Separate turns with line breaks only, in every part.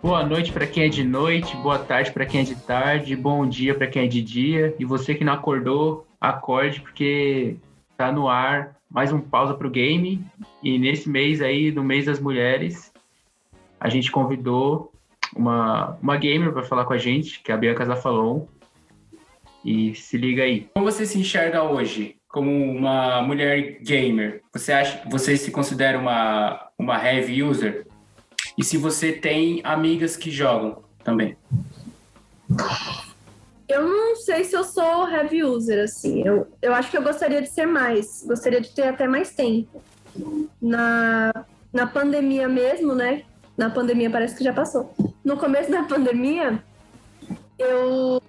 Boa noite para quem é de noite, boa tarde para quem é de tarde, bom dia para quem é de dia. E você que não acordou, acorde porque tá no ar mais um pausa pro game. E nesse mês aí, no mês das mulheres, a gente convidou uma, uma gamer para falar com a gente, que é a Bianca Zafalon. E se liga aí. Como você se enxerga hoje como uma mulher gamer? Você acha, você se considera uma uma heavy user? E se você tem amigas que jogam também?
Eu não sei se eu sou heavy user, assim. Eu, eu acho que eu gostaria de ser mais. Gostaria de ter até mais tempo. Na, na pandemia mesmo, né? Na pandemia parece que já passou. No começo da pandemia, eu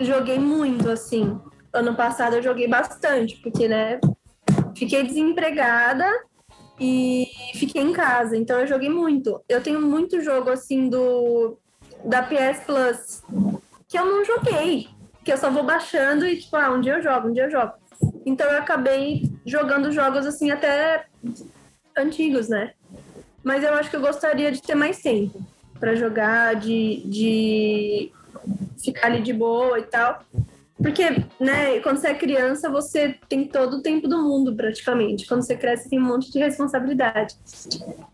joguei muito, assim. Ano passado eu joguei bastante, porque, né? Fiquei desempregada e fiquei em casa, então eu joguei muito. Eu tenho muito jogo, assim, do da PS Plus que eu não joguei, que eu só vou baixando e, tipo, ah, um dia eu jogo, um dia eu jogo. Então eu acabei jogando jogos, assim, até antigos, né? Mas eu acho que eu gostaria de ter mais tempo para jogar, de, de ficar ali de boa e tal. Porque, né, quando você é criança, você tem todo o tempo do mundo, praticamente. Quando você cresce, tem um monte de responsabilidade.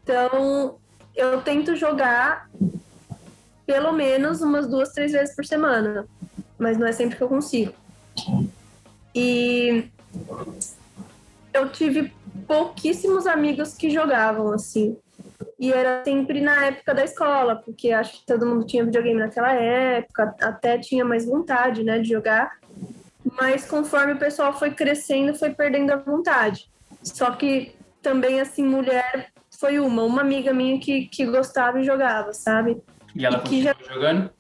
Então, eu tento jogar pelo menos umas duas, três vezes por semana. Mas não é sempre que eu consigo. E eu tive pouquíssimos amigos que jogavam, assim. E era sempre na época da escola, porque acho que todo mundo tinha videogame naquela época, até tinha mais vontade, né, de jogar. Mas conforme o pessoal foi crescendo, foi perdendo a vontade. Só que também, assim, mulher foi uma, uma amiga minha que, que gostava e jogava, sabe?
E ela continua já... jogando?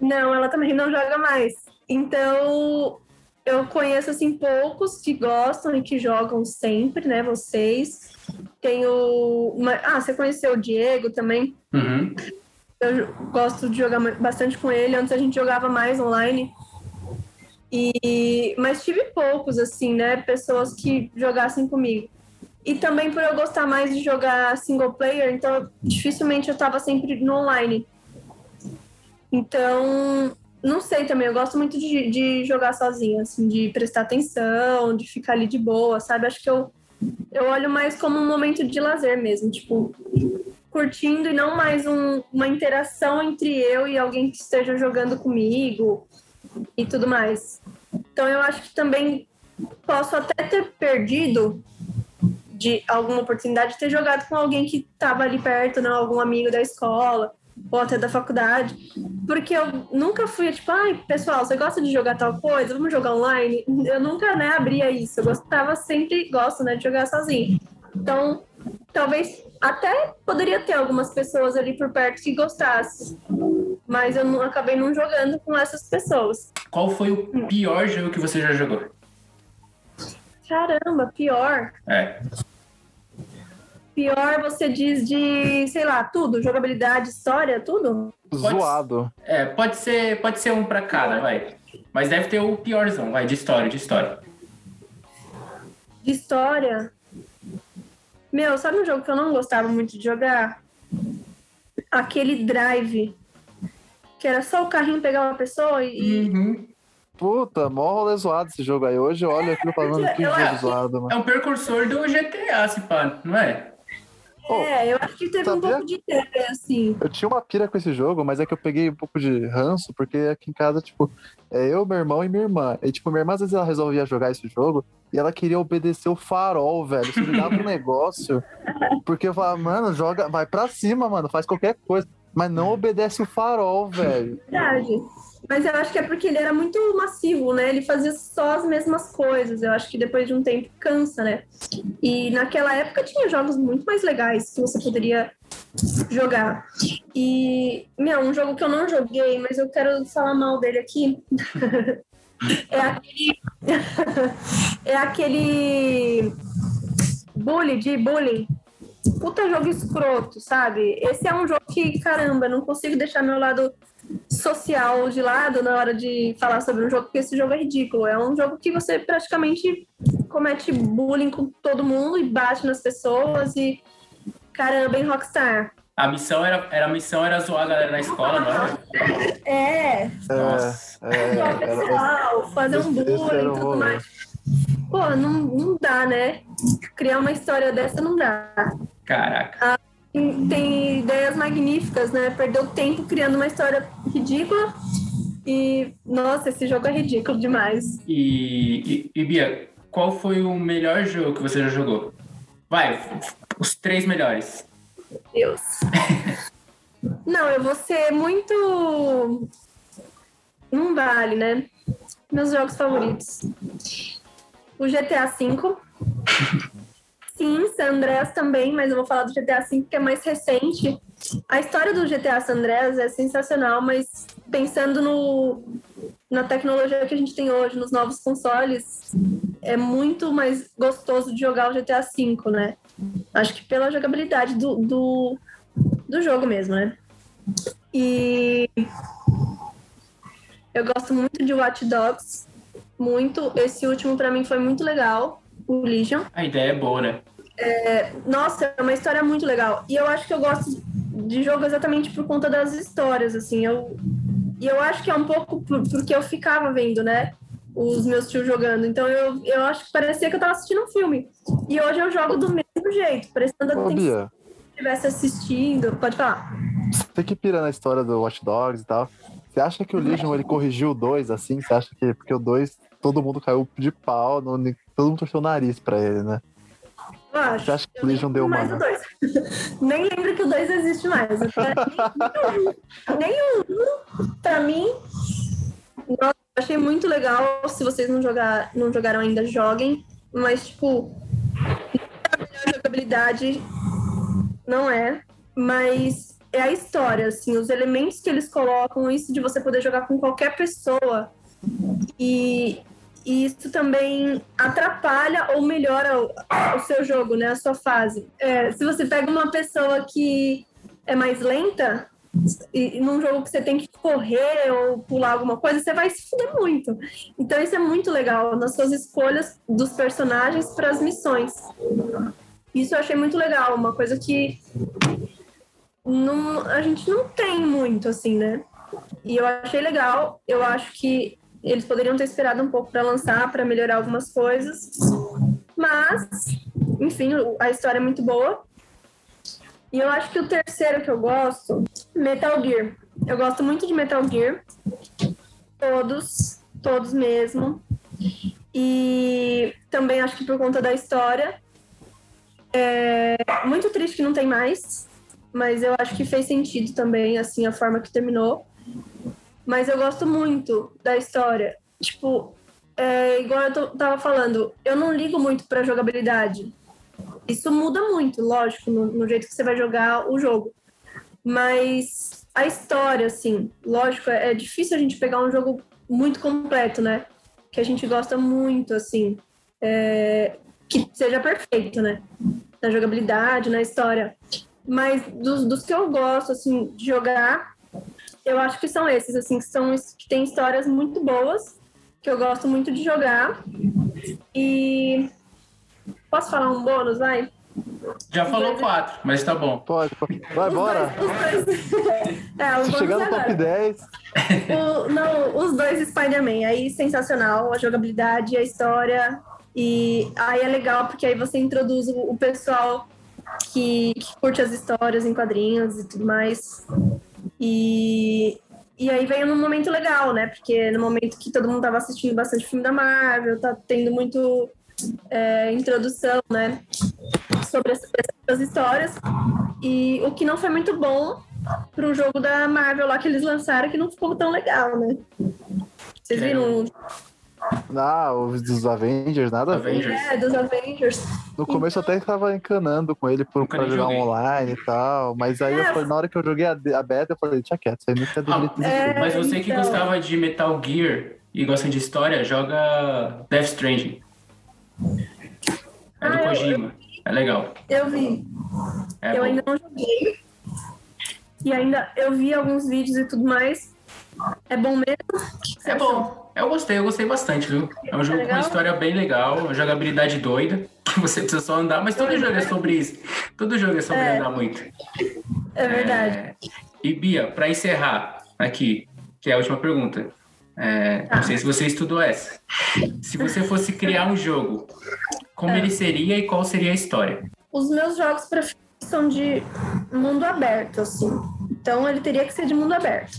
Não, ela também não joga mais. Então, eu conheço, assim, poucos que gostam e que jogam sempre, né, vocês. Tenho... Uma... Ah, você conheceu o Diego também?
Uhum.
Eu gosto de jogar bastante com ele. Antes a gente jogava mais online. E... Mas tive poucos, assim, né, pessoas que jogassem comigo. E também por eu gostar mais de jogar single player, então dificilmente eu estava sempre no online. Então, não sei também, eu gosto muito de, de jogar sozinha, assim, de prestar atenção, de ficar ali de boa, sabe? Acho que eu, eu olho mais como um momento de lazer mesmo, tipo, curtindo e não mais um, uma interação entre eu e alguém que esteja jogando comigo e tudo mais. Então eu acho que também posso até ter perdido de alguma oportunidade de ter jogado com alguém que estava ali perto, não, algum amigo da escola ou até da faculdade, porque eu nunca fui tipo, ai, pessoal, você gosta de jogar tal coisa? Vamos jogar online? Eu nunca, né, abria isso. Eu gostava sempre, gosto, né, de jogar sozinho. Então, talvez até poderia ter algumas pessoas ali por perto que gostassem, mas eu não, acabei não jogando com essas pessoas.
Qual foi o pior jogo que você já jogou?
Caramba, pior.
É.
Pior você diz de, sei lá, tudo, jogabilidade, história, tudo?
Zoado.
É, pode ser, pode ser um para cada, vai. Mas deve ter o piorzão, vai, de história, de história.
De história? Meu, sabe um jogo que eu não gostava muito de jogar? Aquele Drive. Que era só o carrinho pegar uma pessoa e.
Uhum.
Puta, mó rolê zoado esse jogo aí. Hoje olha aquilo falando que jogo zoado, mano.
É um precursor do GTA, se pá, não é?
É, eu acho que teve sabia? um pouco de ideia, assim.
Eu tinha uma pira com esse jogo, mas é que eu peguei um pouco de ranço, porque aqui em casa, tipo, é eu, meu irmão e minha irmã. E, tipo, minha irmã, às vezes, ela resolvia jogar esse jogo e ela queria obedecer o farol, velho. Me dava um negócio. Porque eu falava, mano, joga, vai pra cima, mano, faz qualquer coisa. Mas não obedece o farol, velho.
Verdade. Mas eu acho que é porque ele era muito massivo, né? Ele fazia só as mesmas coisas. Eu acho que depois de um tempo cansa, né? E naquela época tinha jogos muito mais legais que você poderia jogar. E, meu, um jogo que eu não joguei, mas eu quero falar mal dele aqui. é aquele. é aquele. Bully de bullying. Puta jogo escroto, sabe? Esse é um jogo que, caramba, não consigo deixar meu lado social de lado na hora de falar sobre um jogo, porque esse jogo é ridículo. É um jogo que você praticamente comete bullying com todo mundo e bate nas pessoas e caramba, bem rockstar.
A missão era, era, a missão era zoar a galera na escola, não era?
É,
Nossa.
É,
o
era-
pessoal, fazer um bullying e tudo mais. Pô, não, não dá, né? Criar uma história dessa não dá.
Caraca.
Tem, ideias magníficas, né? Perdeu tempo criando uma história ridícula. E, nossa, esse jogo é ridículo demais.
E, e, e, Bia, qual foi o melhor jogo que você já jogou? Vai, os três melhores.
Deus. Não, eu vou ser muito. Não vale, né? Meus jogos favoritos. O GTA V. Sim, San Andreas também, mas eu vou falar do GTA V que é mais recente. A história do GTA San Andreas é sensacional, mas pensando no, na tecnologia que a gente tem hoje, nos novos consoles, é muito mais gostoso de jogar o GTA V, né? Acho que pela jogabilidade do, do, do jogo mesmo, né? E eu gosto muito de Watch Dogs, muito. Esse último pra mim foi muito legal, o Legion.
A ideia é boa, né?
Nossa, é uma história muito legal. E eu acho que eu gosto de jogo exatamente por conta das histórias, assim. Eu, e eu acho que é um pouco por- porque eu ficava vendo, né? Os meus tios jogando. Então eu, eu acho que parecia que eu tava assistindo um filme. E hoje eu jogo do mesmo jeito, prestando atenção
Bia,
estivesse assistindo. Pode falar.
você que pira na história do Watch Dogs e tal, você acha que o Legion ele corrigiu o 2 assim? Você acha que. Porque o 2 todo mundo caiu de pau, todo mundo torceu o nariz pra ele, né?
Eu acho.
Você acha que o Legion
nem
deu uma.
mais do dois. Nem lembro que o 2 existe mais. Nenhum. Nenhum. Pra mim, nossa, eu achei muito legal. Se vocês não, jogar, não jogaram ainda, joguem. Mas, tipo, não é a melhor jogabilidade. Não é. Mas é a história, assim, os elementos que eles colocam, isso de você poder jogar com qualquer pessoa. E, e isso também atrapalha ou melhora o, o seu jogo, né? A sua fase. É, se você pega uma pessoa que é mais lenta, e, num jogo que você tem que correr ou pular alguma coisa, você vai se fuder muito. Então isso é muito legal nas suas escolhas dos personagens para as missões. Isso eu achei muito legal, uma coisa que não, a gente não tem muito, assim, né? E eu achei legal. Eu acho que eles poderiam ter esperado um pouco para lançar, para melhorar algumas coisas. Mas, enfim, a história é muito boa. E eu acho que o terceiro que eu gosto, Metal Gear. Eu gosto muito de Metal Gear. Todos, todos mesmo. E também acho que por conta da história. É muito triste que não tem mais, mas eu acho que fez sentido também, assim, a forma que terminou. Mas eu gosto muito da história. Tipo, é, igual eu tava falando, eu não ligo muito pra jogabilidade. Isso muda muito, lógico, no, no jeito que você vai jogar o jogo. Mas a história, assim, lógico, é, é difícil a gente pegar um jogo muito completo, né? Que a gente gosta muito, assim, é, que seja perfeito, né? Na jogabilidade, na história. Mas dos, dos que eu gosto, assim, de jogar, eu acho que são esses, assim, que são os que têm histórias muito boas, que eu gosto muito de jogar. E posso falar um bônus, vai?
Já falou quatro, mas tá bom.
Pode, pode. vai
Os
embora.
dois- os dois- é, os
chegar no top 10,
O- não, os dois Spider-Man. Aí sensacional, a jogabilidade, a história. E aí é legal porque aí você introduz o, o pessoal que, que curte as histórias em quadrinhos e tudo mais. E, e aí veio num momento legal, né? Porque no momento que todo mundo tava assistindo bastante filme da Marvel, tá tendo muito é, introdução, né? Sobre essas, essas histórias. E o que não foi muito bom pro jogo da Marvel lá que eles lançaram, que não ficou tão legal, né? Vocês viram?
Ah, os dos Avengers, nada.
Avengers.
É, dos Avengers.
No começo eu até tava encanando com ele por, pra jogar
joguei.
online e tal. Mas aí eu
É.
falei, na hora que eu joguei a, a beta, eu falei, tinha quieto, isso aí nunca deveria ter
é.
Mas você que
então.
gostava de Metal Gear e gosta de história, joga Death Stranding. É do
Ah, eu-
Kojima. É legal.
Eu vi.
É
eu
bom.
ainda não joguei. E ainda eu vi alguns vídeos e tudo mais. É bom mesmo?
É bom. Eu gostei, eu gostei bastante, viu? É um jogo com
legal?
uma história bem legal, uma jogabilidade doida, que você precisa só andar, mas todo
Doida,
jogo é sobre isso. Todo jogo é sobre
É.
andar muito.
É verdade.
É, E Bia, para encerrar aqui, que é a última pergunta. é,
Tá.
Não sei se você estudou essa. Se você fosse criar um jogo, como
É.
ele seria e qual seria a história?
Os meus jogos preferidos são de mundo aberto, assim. Então ele teria que ser de mundo aberto.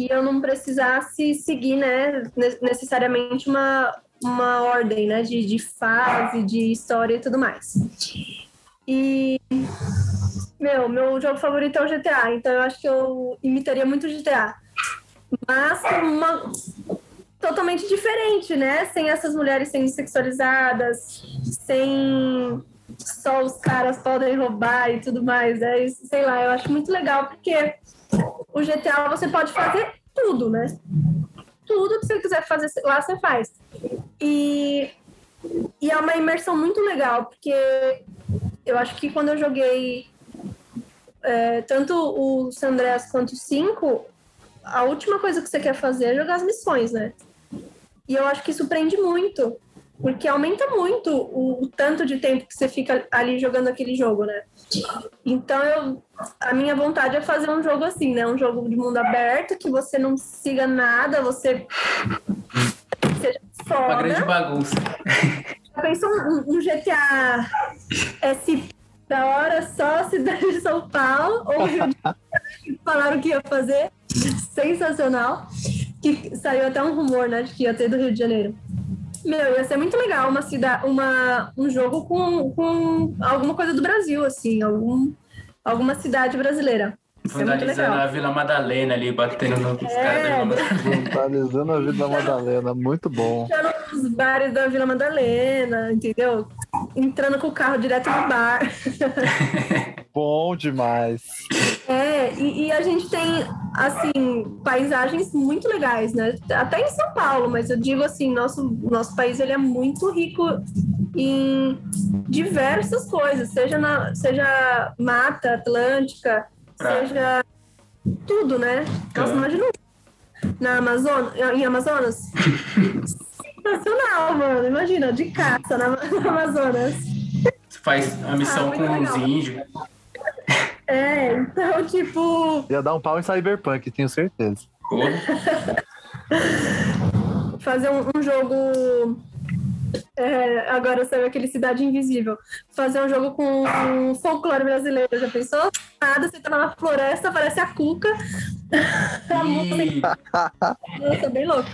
Que eu não precisasse seguir, né, ne- necessariamente uma, uma ordem, né, de, de fase, de história e tudo mais. E, meu, meu jogo favorito é o GTA, então eu acho que eu imitaria muito o GTA. Mas uma, totalmente diferente, né? Sem essas mulheres sendo sexualizadas, sem só os caras podem roubar e tudo mais. É, sei lá, eu acho muito legal, porque o GTA você pode fazer tudo, né? Tudo que você quiser fazer lá, você faz. E, e é uma imersão muito legal, porque eu acho que quando eu joguei é, tanto o San Andreas quanto o 5, a última coisa que você quer fazer é jogar as missões, né? E eu acho que isso prende muito, porque aumenta muito o, o tanto de tempo que você fica ali jogando aquele jogo, né? Então eu, a minha vontade é fazer um jogo assim, né? Um jogo de mundo aberto, que você não siga nada, você seja
Uma grande
foda.
bagunça.
Já pensou um, um GTA SP da hora só cidade de São Paulo? Ou falaram que ia fazer? Sensacional. Que saiu até um rumor, né, de que ia ter do Rio de Janeiro. Meu, ia ser muito legal uma cidade, uma, um jogo com, com alguma coisa do Brasil, assim, algum, alguma cidade brasileira. É
Vandalizando a Vila Madalena ali, batendo nos
É.
caras da Vila Madalena.
Vandalizando a vida da Madalena, muito bom.
Entrando nos bares da Vila Madalena, entendeu? Entrando com o carro direto no bar.
Bom demais.
É, e, e a gente tem, assim, paisagens muito legais, né? Até em São Paulo, mas eu digo assim, nosso, nosso país ele é muito rico em diversas coisas, seja, na, seja mata atlântica,
Praia.
seja tudo, né? Nossa,
Tá.
imagina na Amazonas, em Amazonas. Sensacional, mano. Imagina, de caça na, na Amazonas.
Você faz a missão
Ah,
com os
legal.
índios.
É, então, tipo,
Ia dar um pau em Cyberpunk, tenho certeza.
Fazer um, um jogo. é, agora saiu aquele Cidade Invisível. Fazer um jogo com um folclore brasileiro. Já pensou? Nada, você tá na floresta, parece a Cuca. A música, nossa, bem louco.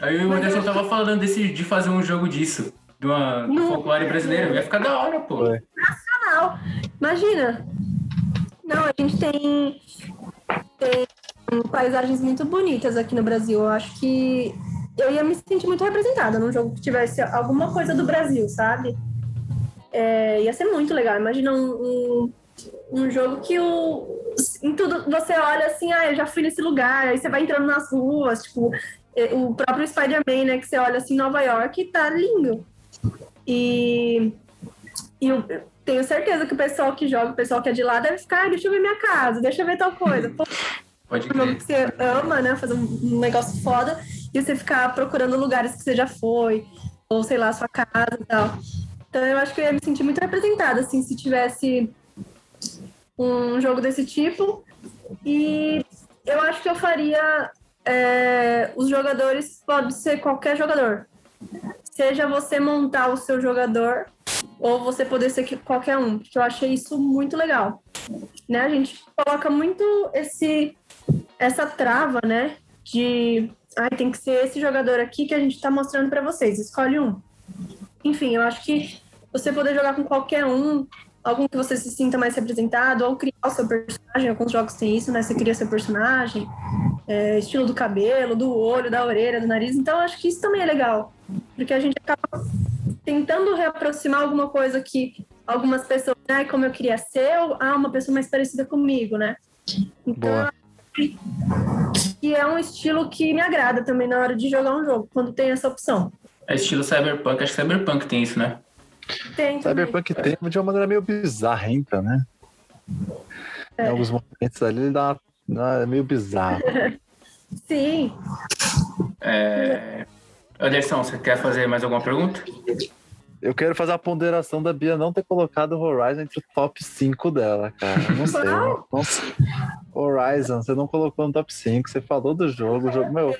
aí o Anderson tava falando desse, de fazer um jogo disso. De uma do folclore brasileiro. Ia ficar da hora, pô.
Não, imagina. Não, a gente tem, tem paisagens muito bonitas aqui no Brasil. Eu acho que eu ia me sentir muito representada num jogo que tivesse alguma coisa do Brasil, sabe? É, ia ser muito legal. Imagina um, um, um jogo que o, em tudo você olha assim, ah, eu já fui nesse lugar, aí você vai entrando nas ruas, tipo, eh, o próprio Spider-Man, né? Que você olha assim, Nova York, tá lindo. E, e eu tenho certeza que o pessoal que joga, o pessoal que é de lá, deve ficar, ah, deixa eu ver minha casa, deixa eu ver tal coisa. Pô,
Pode
um jogo que você ama, né? Fazer um um negócio foda e você ficar procurando lugares que você já foi, ou sei lá, sua casa e tal. Então eu acho que eu ia me sentir muito representada, assim, se tivesse um jogo desse tipo. E eu acho que eu faria. é, os jogadores pode ser qualquer jogador. Seja você montar o seu jogador ou você poder ser que- qualquer um, porque eu achei isso muito legal. Né? A gente coloca muito esse essa trava, né? De ai, tem que ser esse jogador aqui que a gente tá mostrando para vocês, escolhe um. Enfim, eu acho que você poder jogar com qualquer um, algum que você se sinta mais representado, ou criar o seu personagem, alguns jogos têm isso, né? Você cria seu personagem, é, estilo do cabelo, do olho, da orelha, do nariz. Então, eu acho que isso também é legal. Porque a gente acaba tentando reaproximar alguma coisa que algumas pessoas, né, como eu queria ser, ou ah, uma pessoa mais parecida comigo, né? Então,
Boa.
que é um estilo que me agrada também na hora de jogar um jogo, quando tem essa opção.
É estilo Cyberpunk. Acho que Cyberpunk tem isso, né?
Tem também.
Cyberpunk tem de uma maneira meio bizarrenta, né? Em alguns momentos ali ele dá uma é meio bizarro.
Sim.
É... Anderson, você quer fazer mais alguma pergunta?
Eu quero fazer a ponderação da Bia não ter colocado o Horizon entre o top 5 dela, cara. Não sei.
Qual?
não sei. Horizon, você não colocou no top 5, você falou do jogo. O jogo meu,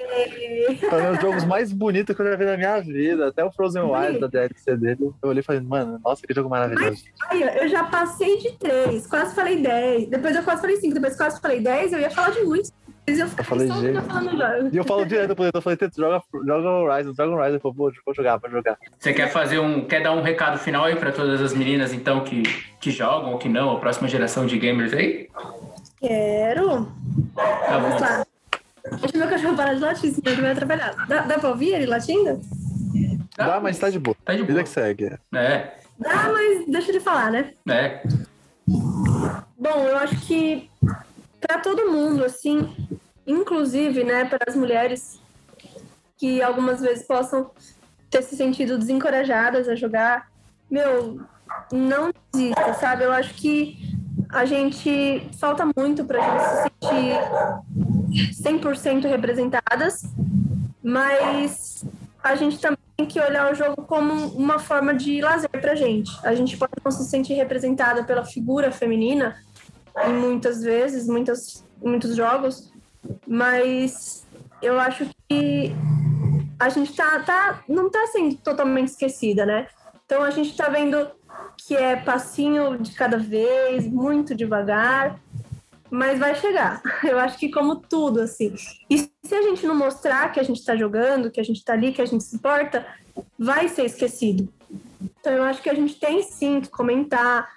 foi um dos jogos mais bonitos que eu já vi na minha vida. Até o Frozen Wilds da DLC dele. Eu olhei e falei, mano, nossa, que jogo maravilhoso.
Olha, eu já passei de 3, quase falei 10. Depois eu quase falei 5, depois quase falei 10. Eu ia falar de muitos. Mas eu ficar
falei
só
G.
falando jogo.
E eu falo direto pro eu falei, Teto, joga, joga Horizon, joga Horizon. Eu falei, vou, vou jogar, vou jogar.
Você quer fazer um. Quer dar um recado final aí para todas as meninas, então, que, que jogam ou que não, a próxima geração de gamers aí?
Quero.
Tá
Vamos
bom.
lá. Deixa meu cachorro parar de latir, senão ele vai atrapalhar. Dá, dá pra ouvir ele latindo?
Dá, mas tá de boa.
Tá de
Vida
boa.
que segue.
É,
Dá, mas deixa ele falar, né?
é.
Bom, eu acho que para todo mundo, assim, inclusive, né, para as mulheres que algumas vezes possam ter se sentido desencorajadas a jogar, meu, não desista, sabe? Eu acho que a gente falta muito pra gente se sentir 100% representadas, mas a gente também tem que olhar o jogo como uma forma de lazer pra gente. A gente pode não se sentir representada pela figura feminina, em muitas vezes, muitas, muitos jogos, mas eu acho que a gente tá, tá, não tá sendo totalmente esquecida, né? Então a gente tá vendo que é passinho de cada vez, muito devagar, mas vai chegar. Eu acho que como tudo, assim. E se a gente não mostrar que a gente tá jogando, que a gente tá ali, que a gente se importa, vai ser esquecido. Então eu acho que a gente tem sim que comentar,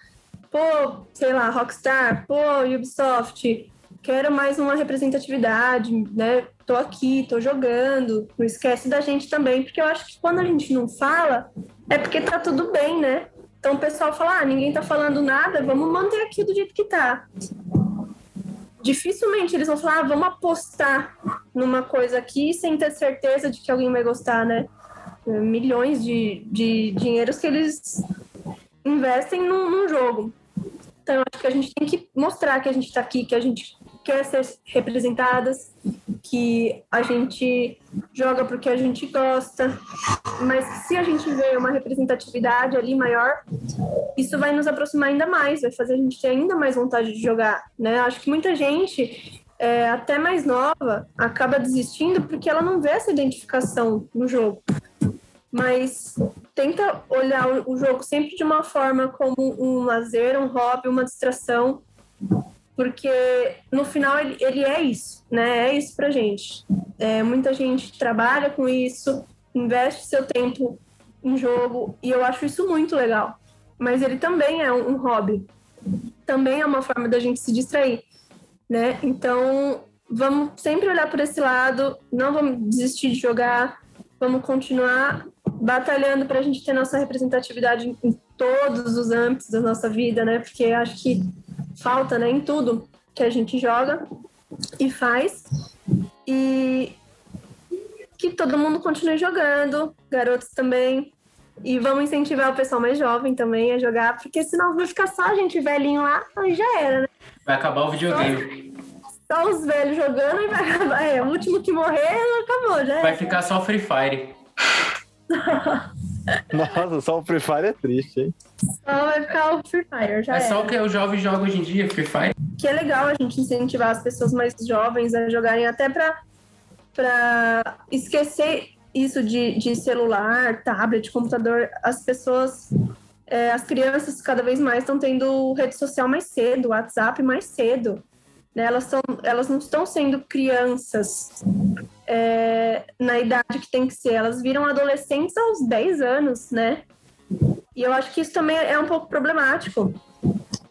pô, sei lá, Rockstar, pô, Ubisoft, quero mais uma representatividade, né? Tô aqui, tô jogando, não esquece da gente também, porque eu acho que quando a gente não fala, é porque tá tudo bem, né? Então o pessoal fala, ah, ninguém tá falando nada, vamos manter aqui do jeito que tá. Dificilmente eles vão falar, ah, vamos apostar numa coisa aqui sem ter certeza de que alguém vai gostar, né? Milhões de, de dinheiros que eles investem num, num jogo. Então, acho que a gente tem que mostrar que a gente está aqui, que a gente quer ser representadas, que a gente joga porque a gente gosta, mas se a gente vê uma representatividade ali maior, isso vai nos aproximar ainda mais, vai fazer a gente ter ainda mais vontade de jogar, né? Acho que muita gente, é, até mais nova, acaba desistindo porque ela não vê essa identificação no jogo mas tenta olhar o- jogo sempre de uma forma como um lazer, um hobby, uma distração, porque no final ele, ele é isso, né? É isso pra gente. É, muita gente trabalha com isso, investe seu tempo em jogo, e eu acho isso muito legal. Mas ele também é um, um hobby, também é uma forma da gente se distrair, né? Então vamos sempre olhar por esse lado, não vamos desistir de jogar, vamos continuar batalhando para a gente ter nossa representatividade em, em todos os âmbitos da nossa vida, né? Porque acho que falta, né, em tudo que a gente joga e faz. E que todo mundo continue jogando, garotos também. E vamos incentivar o pessoal mais jovem também a jogar, porque senão vai ficar só a gente velhinho lá, aí já era, né?
Vai acabar o videogame.
Só os velhos jogando e vai acabar. É, o último que morrer, acabou, já era.
Vai ficar só Free Fire.
Nossa, só o Free Fire é triste, hein?
Só vai ficar o Free Fire, já
É
era.
só o que o jovem joga hoje em dia, Free Fire.
que é legal a gente incentivar as pessoas mais jovens a jogarem até para para esquecer isso de, de celular, tablet, computador. As pessoas, é, as crianças cada vez mais estão tendo rede social mais cedo, WhatsApp mais cedo. Né? Elas, são, elas não estão sendo crianças é, na idade que tem que ser, elas viram adolescentes aos 10 anos, né? E eu acho que isso também é um pouco problemático.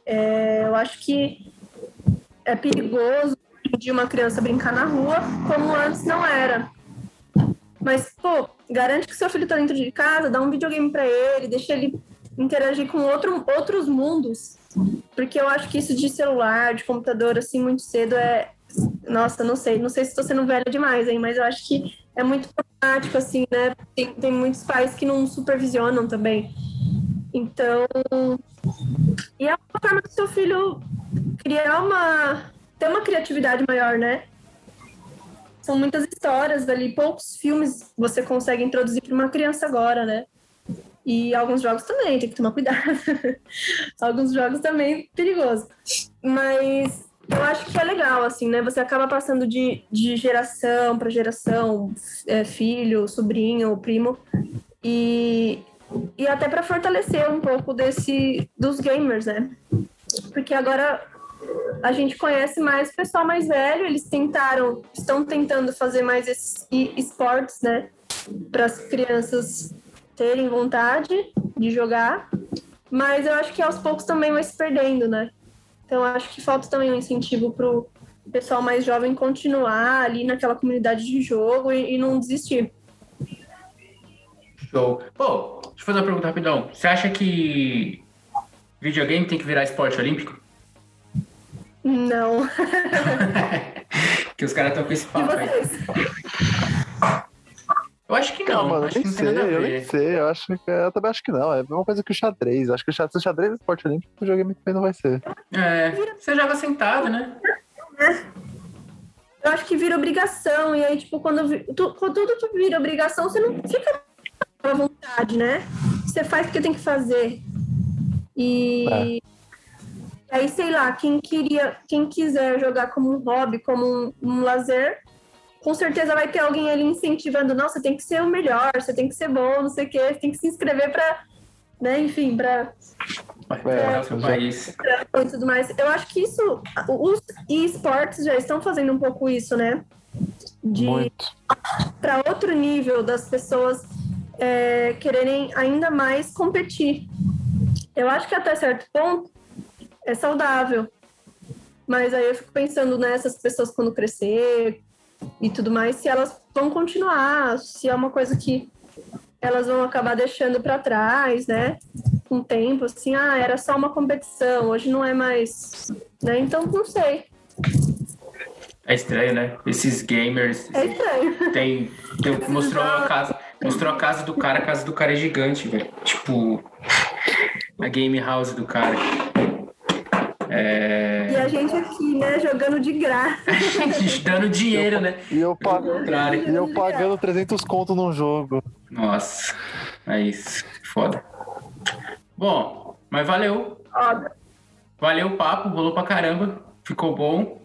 É, eu acho que é perigoso de uma criança brincar na rua, como antes não era. Mas, pô, garante que seu filho tá dentro de casa, dá um videogame para ele, deixa ele interagir com outro, outros mundos. Porque eu acho que isso de celular, de computador, assim, muito cedo é. Nossa, não sei, não sei se estou sendo velha demais, hein, mas eu acho que é muito problemático, assim, né? Tem, tem muitos pais que não supervisionam também. Então. E é uma forma do seu filho criar uma ter uma criatividade maior, né? São muitas histórias ali, poucos filmes você consegue introduzir para uma criança agora, né? E alguns jogos também, tem que tomar cuidado. alguns jogos também perigoso. Mas eu acho que é legal, assim, né? Você acaba passando de, de geração para geração, é, filho, sobrinho, primo, e, e até para fortalecer um pouco desse dos gamers, né? Porque agora a gente conhece mais pessoal mais velho, eles tentaram, estão tentando fazer mais esses esportes, né? Para as crianças terem vontade de jogar, mas eu acho que aos poucos também vai se perdendo, né? Então acho que falta também um incentivo pro pessoal mais jovem continuar ali naquela comunidade de jogo e, e não desistir.
Show. Pô, deixa eu fazer uma pergunta rapidão. Você acha que videogame tem que virar esporte olímpico?
Não.
que os caras estão com esse papo aí. Eu acho que não.
Mano,
acho
eu
que
nem sei, eu nem sei. Eu, acho que, eu também acho que não. É a mesma coisa que o xadrez. Acho que o xadrez, se o xadrez é esporte olímpico, o videogame também não vai ser.
É, você joga sentado, né?
Eu acho que vira obrigação, e aí, tipo, quando, tu- quando tudo tu vira obrigação, você não fica à vontade, né? Você faz porque tem que fazer. E aí, sei lá, quem queria, quem quiser jogar como um hobby, como um, um lazer, com certeza vai ter alguém ali incentivando, não, você tem que ser o melhor, você tem que ser bom, não sei o quê, você tem que se inscrever pra, né, enfim, pra
Vai
É,
o seu país.
e tudo mais. Eu acho que isso, os esportes já estão fazendo um pouco isso, né? De para outro nível das pessoas é, quererem ainda mais competir. Eu acho que até certo ponto é saudável. Mas aí eu fico pensando nessas pessoas quando crescer e tudo mais, se elas vão continuar, se é uma coisa que elas vão acabar deixando para trás, né? Com o tempo, assim, ah, era só uma competição, hoje não é mais, né? Então não sei.
É estranho, né? Esses gamers.
É estranho.
Tem, tem- mostrou a casa, mostrou a casa do cara, a casa do cara é gigante, velho. Tipo a game house do cara. É,
E a gente aqui, né, jogando de graça.
dando dinheiro, né?
E eu,
Ao
pa-
contrário.
e eu pagando 300 conto num jogo.
Nossa, é isso, foda. Bom, mas valeu,
Ó,
valeu o papo, rolou pra caramba, ficou bom.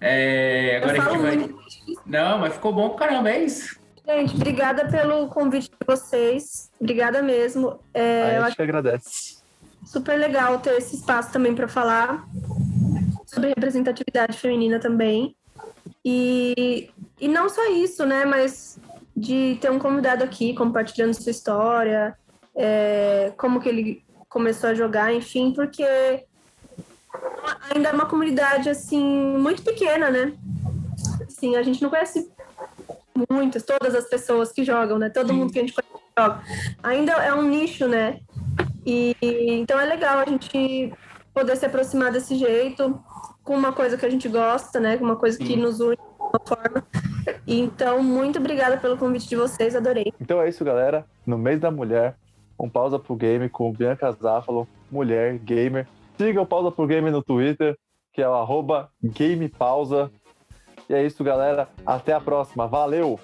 É,
eu
agora a gente vai.
muito.
Não, mas ficou bom pra caramba, é isso.
Gente, obrigada pelo convite de vocês. Obrigada mesmo. É,
Aí
eu
a
acho
gente agradece.
Super legal ter esse espaço também para falar sobre representatividade feminina também. E, e não só isso, né? Mas de ter um convidado aqui compartilhando sua história, é, como que ele começou a jogar, enfim, porque ainda é uma comunidade assim muito pequena, né? Assim, a gente não conhece muitas, todas as pessoas que jogam, né? Todo
Sim.
mundo que a gente conhece joga. Ainda é um nicho, né? E então é legal a gente poder se aproximar desse jeito, com uma coisa que a gente gosta, né? Com uma coisa que
Sim.
nos une de uma forma. Então, muito obrigada pelo convite de vocês, adorei.
Então é isso, galera. No mês da mulher, um pausa pro game com Bianca Záfalo, mulher, gamer. Siga o Pausa pro Game no Twitter, que é o arroba GamePausa. E é isso, galera. Até a próxima. Valeu!